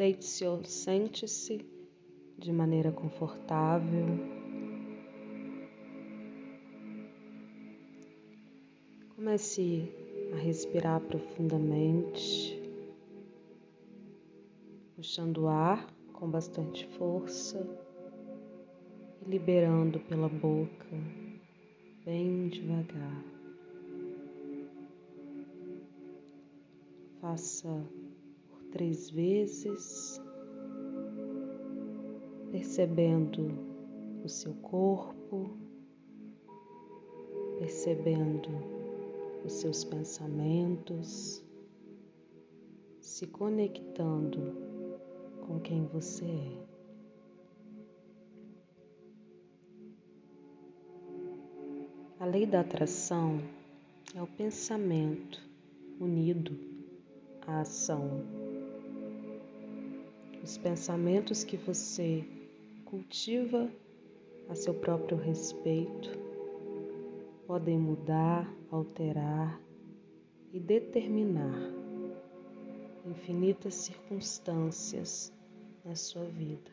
Deite-se ou sente-se de maneira confortável. Comece a respirar profundamente, puxando o ar com bastante força e liberando pela boca bem devagar. Faça três vezes, percebendo o seu corpo, percebendo os seus pensamentos, se conectando com quem você é. A lei da atração é o pensamento unido à ação os pensamentos que você cultiva a seu próprio respeito podem mudar, alterar e determinar infinitas circunstâncias na sua vida.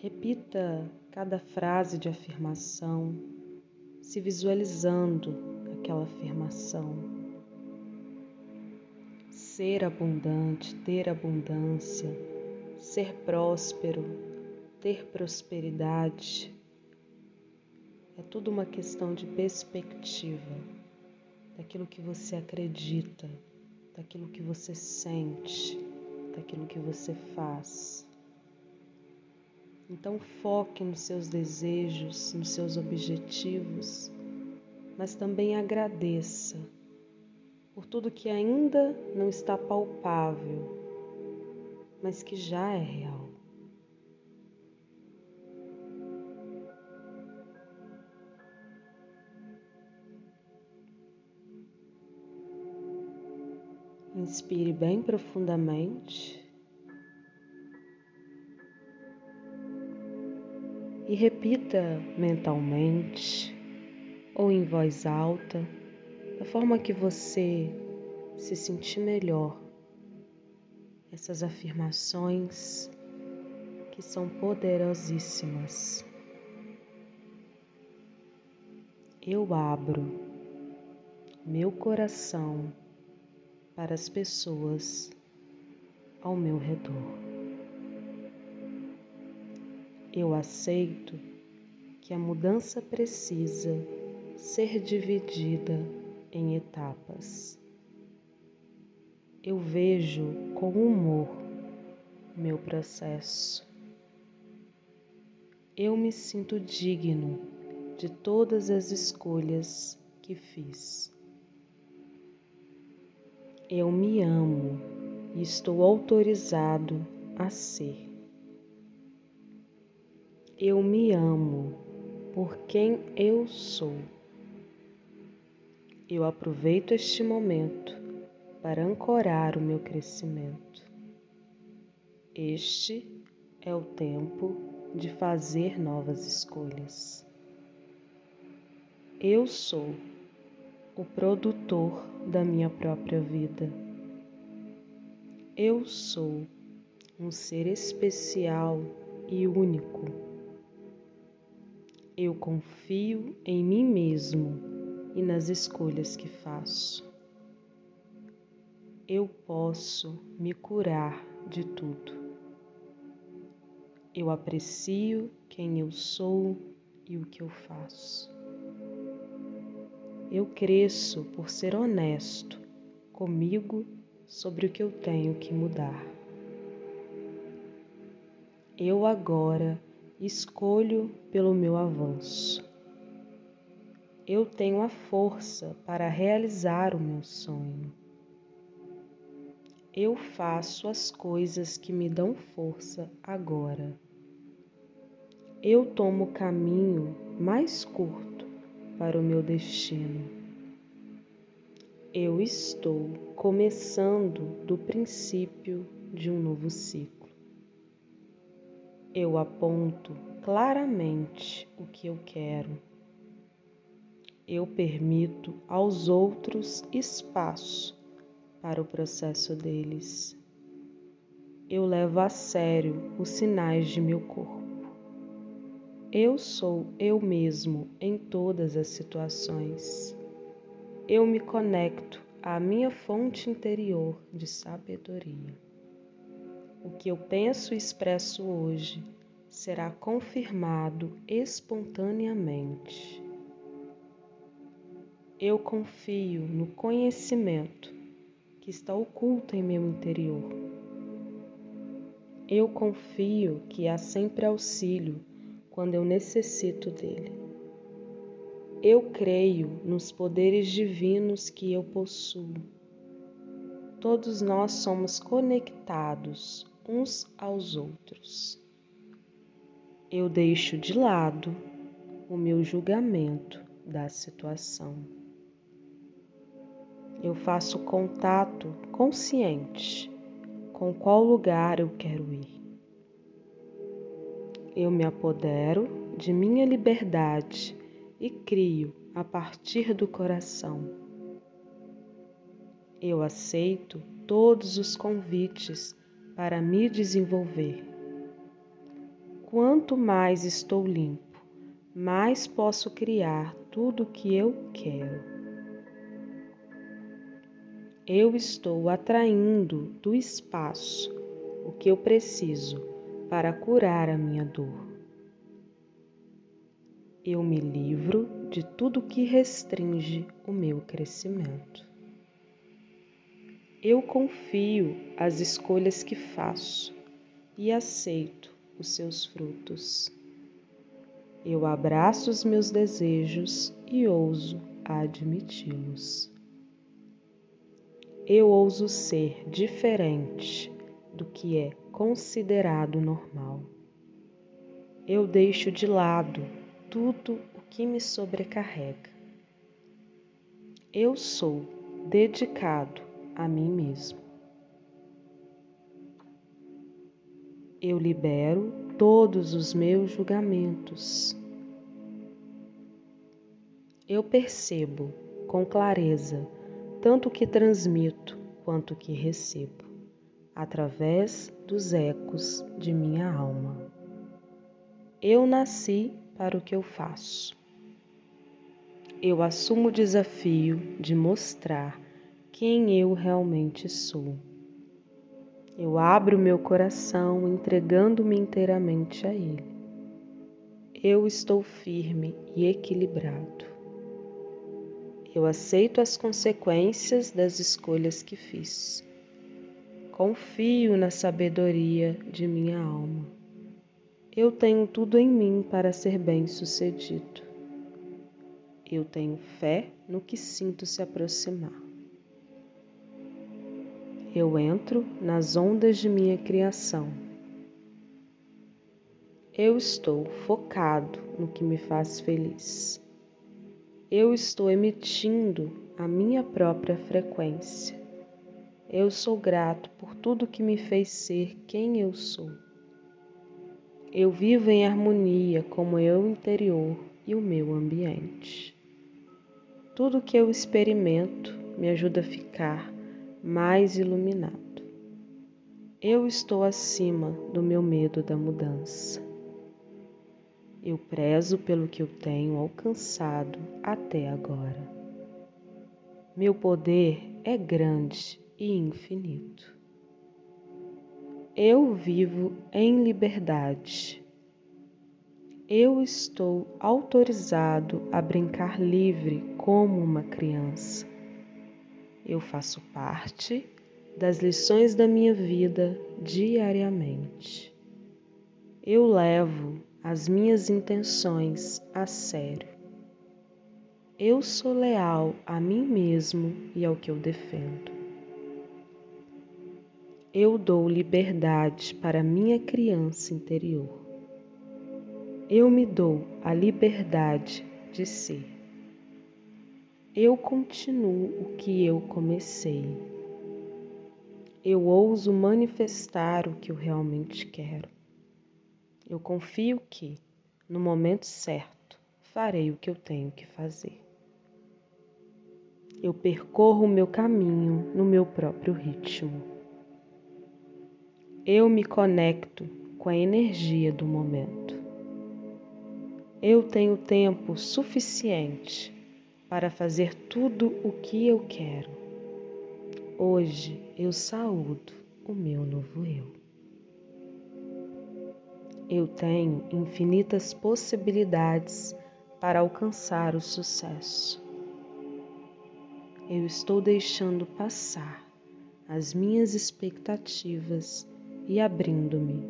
Repita cada frase de afirmação, se visualizando aquela afirmação ser abundante, ter abundância, ser próspero, ter prosperidade. É tudo uma questão de perspectiva, daquilo que você acredita, daquilo que você sente, daquilo que você faz. Então foque nos seus desejos, nos seus objetivos, mas também agradeça por tudo que ainda não está palpável, mas que já é real. Inspire bem profundamente e repita mentalmente ou em voz alta da forma que você se sentir melhor. Essas afirmações que são poderosíssimas. Eu abro meu coração para as pessoas ao meu redor. Eu aceito que a mudança precisa ser dividida em etapas. Eu vejo com humor meu processo. Eu me sinto digno de todas as escolhas que fiz. Eu me amo e estou autorizado a ser. Eu me amo por quem eu sou. Eu aproveito este momento para ancorar o meu crescimento. Este é o tempo de fazer novas escolhas. Eu sou o produtor da minha própria vida. Eu sou um ser especial e único. Eu confio em mim mesmo e nas escolhas que faço. Eu posso me curar de tudo. Eu aprecio quem eu sou e o que eu faço. Eu cresço por ser honesto comigo sobre o que eu tenho que mudar. Eu agora escolho pelo meu avanço eu tenho a força para realizar o meu sonho. Eu faço as coisas que me dão força agora. Eu tomo o caminho mais curto para o meu destino. Eu estou começando do princípio de um novo ciclo. Eu aponto claramente o que eu quero eu permito aos outros espaço para o processo deles. Eu levo a sério os sinais de meu corpo. Eu sou eu mesmo em todas as situações. Eu me conecto à minha fonte interior de sabedoria. O que eu penso e expresso hoje será confirmado espontaneamente. Eu confio no conhecimento que está oculto em meu interior. Eu confio que há sempre auxílio quando eu necessito dele. Eu creio nos poderes divinos que eu possuo. Todos nós somos conectados uns aos outros. Eu deixo de lado o meu julgamento da situação. Eu faço contato consciente com qual lugar eu quero ir. Eu me apodero de minha liberdade e crio a partir do coração. Eu aceito todos os convites para me desenvolver. Quanto mais estou limpo, mais posso criar tudo o que eu quero eu estou atraindo do espaço o que eu preciso para curar a minha dor. Eu me livro de tudo que restringe o meu crescimento. Eu confio as escolhas que faço e aceito os seus frutos. Eu abraço os meus desejos e ouso admiti-los eu ouso ser diferente do que é considerado normal. Eu deixo de lado tudo o que me sobrecarrega. Eu sou dedicado a mim mesmo. Eu libero todos os meus julgamentos. Eu percebo com clareza tanto o que transmito quanto o que recebo, através dos ecos de minha alma. Eu nasci para o que eu faço. Eu assumo o desafio de mostrar quem eu realmente sou. Eu abro meu coração entregando-me inteiramente a Ele. Eu estou firme e equilibrado. Eu aceito as consequências das escolhas que fiz. Confio na sabedoria de minha alma. Eu tenho tudo em mim para ser bem-sucedido. Eu tenho fé no que sinto se aproximar. Eu entro nas ondas de minha criação. Eu estou focado no que me faz feliz eu estou emitindo a minha própria frequência. Eu sou grato por tudo que me fez ser quem eu sou. Eu vivo em harmonia com o meu interior e o meu ambiente. Tudo que eu experimento me ajuda a ficar mais iluminado. Eu estou acima do meu medo da mudança. Eu prezo pelo que eu tenho alcançado até agora. Meu poder é grande e infinito. Eu vivo em liberdade. Eu estou autorizado a brincar livre como uma criança. Eu faço parte das lições da minha vida diariamente. Eu levo as minhas intenções a sério. Eu sou leal a mim mesmo e ao que eu defendo. Eu dou liberdade para minha criança interior. Eu me dou a liberdade de ser. Eu continuo o que eu comecei. Eu ouso manifestar o que eu realmente quero. Eu confio que, no momento certo, farei o que eu tenho que fazer. Eu percorro o meu caminho no meu próprio ritmo. Eu me conecto com a energia do momento. Eu tenho tempo suficiente para fazer tudo o que eu quero. Hoje eu saúdo o meu novo eu. Eu tenho infinitas possibilidades para alcançar o sucesso. Eu estou deixando passar as minhas expectativas e abrindo-me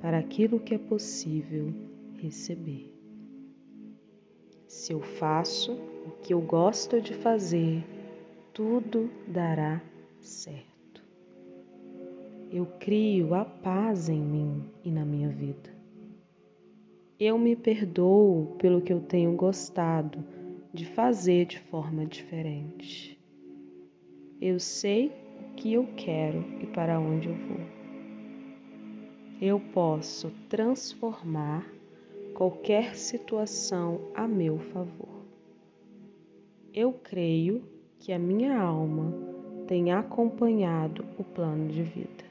para aquilo que é possível receber. Se eu faço o que eu gosto de fazer, tudo dará certo. Eu crio a paz em mim e na minha vida. Eu me perdoo pelo que eu tenho gostado de fazer de forma diferente. Eu sei o que eu quero e para onde eu vou. Eu posso transformar qualquer situação a meu favor. Eu creio que a minha alma tem acompanhado o plano de vida.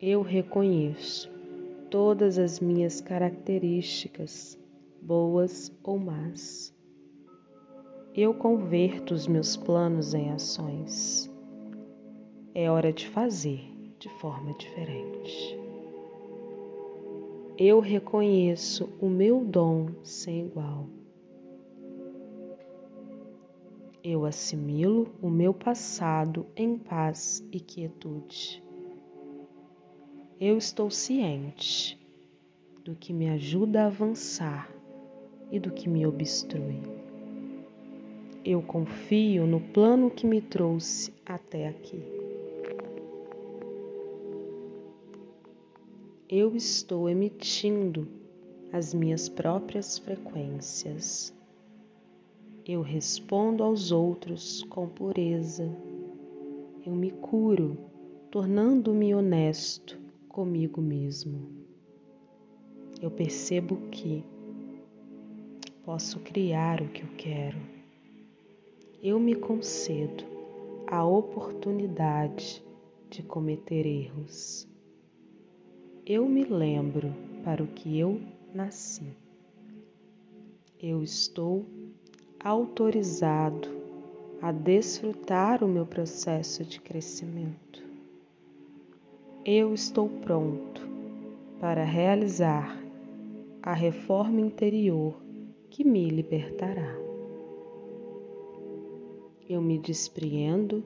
Eu reconheço todas as minhas características, boas ou más. Eu converto os meus planos em ações. É hora de fazer de forma diferente eu reconheço o meu dom sem igual. Eu assimilo o meu passado em paz e quietude. Eu estou ciente do que me ajuda a avançar e do que me obstrui. Eu confio no plano que me trouxe até aqui. eu estou emitindo as minhas próprias frequências. Eu respondo aos outros com pureza. Eu me curo, tornando-me honesto comigo mesmo. Eu percebo que posso criar o que eu quero. Eu me concedo a oportunidade de cometer erros eu me lembro para o que eu nasci. Eu estou autorizado a desfrutar o meu processo de crescimento. Eu estou pronto para realizar a reforma interior que me libertará. Eu me despreendo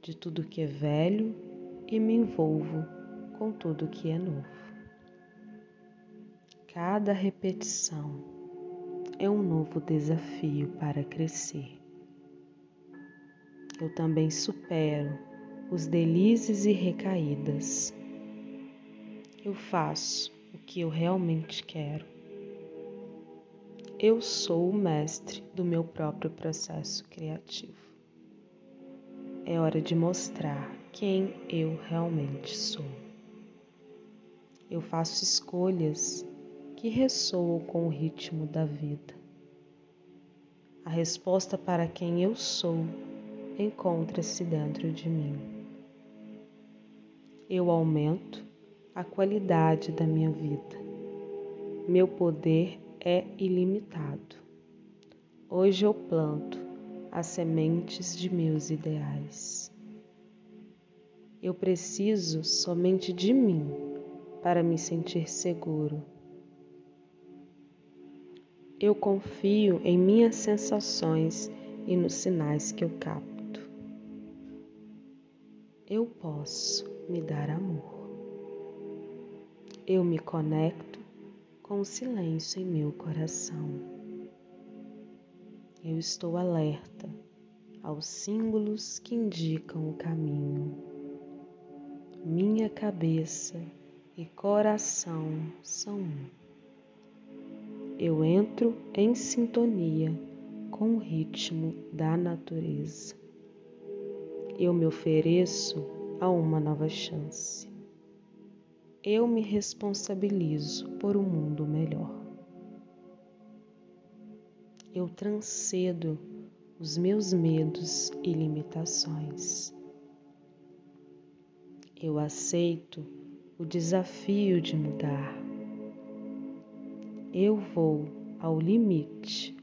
de tudo que é velho e me envolvo com tudo que é novo. Cada repetição é um novo desafio para crescer. Eu também supero os delizes e recaídas. Eu faço o que eu realmente quero. Eu sou o mestre do meu próprio processo criativo. É hora de mostrar quem eu realmente sou. Eu faço escolhas que ressoam com o ritmo da vida. A resposta para quem eu sou encontra-se dentro de mim. Eu aumento a qualidade da minha vida. Meu poder é ilimitado. Hoje eu planto as sementes de meus ideais. Eu preciso somente de mim para me sentir seguro eu confio em minhas sensações e nos sinais que eu capto. Eu posso me dar amor. Eu me conecto com o silêncio em meu coração. Eu estou alerta aos símbolos que indicam o caminho. Minha cabeça e coração são um eu entro em sintonia com o ritmo da natureza. Eu me ofereço a uma nova chance. Eu me responsabilizo por um mundo melhor. Eu transcedo os meus medos e limitações. Eu aceito o desafio de mudar. Eu vou ao limite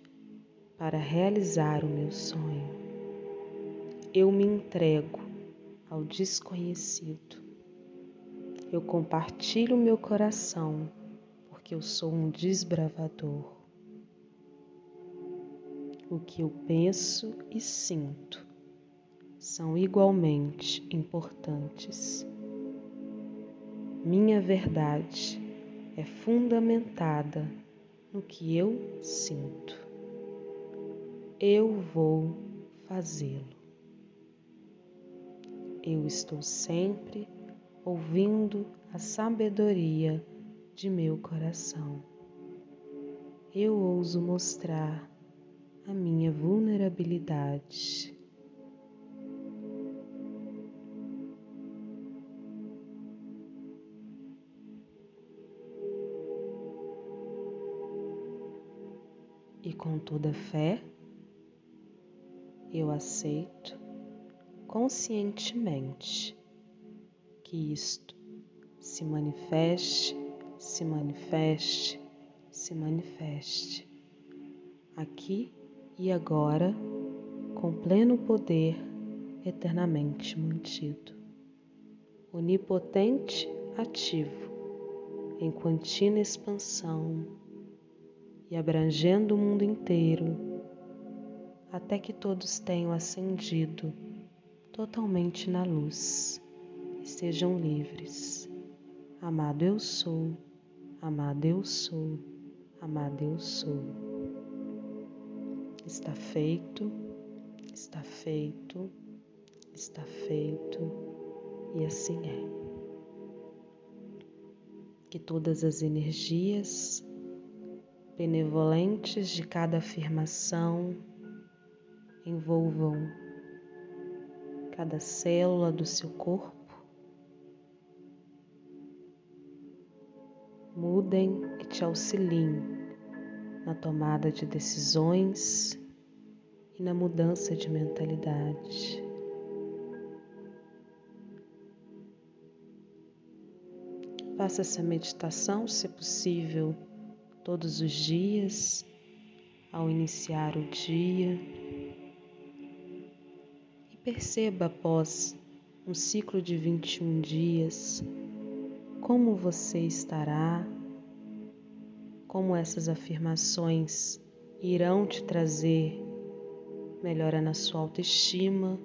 para realizar o meu sonho. Eu me entrego ao desconhecido. Eu compartilho meu coração porque eu sou um desbravador. O que eu penso e sinto são igualmente importantes. Minha verdade é fundamentada no que eu sinto. Eu vou fazê-lo. Eu estou sempre ouvindo a sabedoria de meu coração. Eu ouso mostrar a minha vulnerabilidade. E com toda fé, eu aceito conscientemente que isto se manifeste, se manifeste, se manifeste aqui e agora com pleno poder eternamente mantido. Onipotente ativo em contínua expansão e abrangendo o mundo inteiro, até que todos tenham ascendido totalmente na luz sejam livres. Amado eu sou, amado eu sou, amado eu sou. Está feito, está feito, está feito e assim é. Que todas as energias benevolentes de cada afirmação envolvam cada célula do seu corpo, mudem e te auxiliem na tomada de decisões e na mudança de mentalidade. Faça essa meditação, se possível, todos os dias, ao iniciar o dia. E perceba após um ciclo de 21 dias como você estará, como essas afirmações irão te trazer melhora na sua autoestima,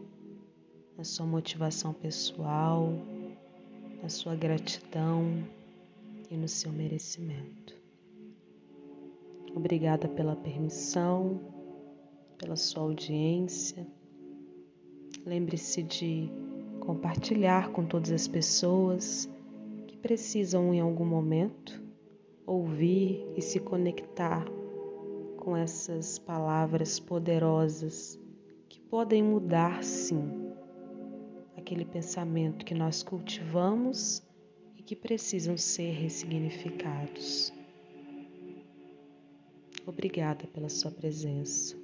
na sua motivação pessoal, na sua gratidão e no seu merecimento. Obrigada pela permissão, pela sua audiência. Lembre-se de compartilhar com todas as pessoas precisam em algum momento ouvir e se conectar com essas palavras poderosas que podem mudar, sim, aquele pensamento que nós cultivamos e que precisam ser ressignificados. Obrigada pela sua presença.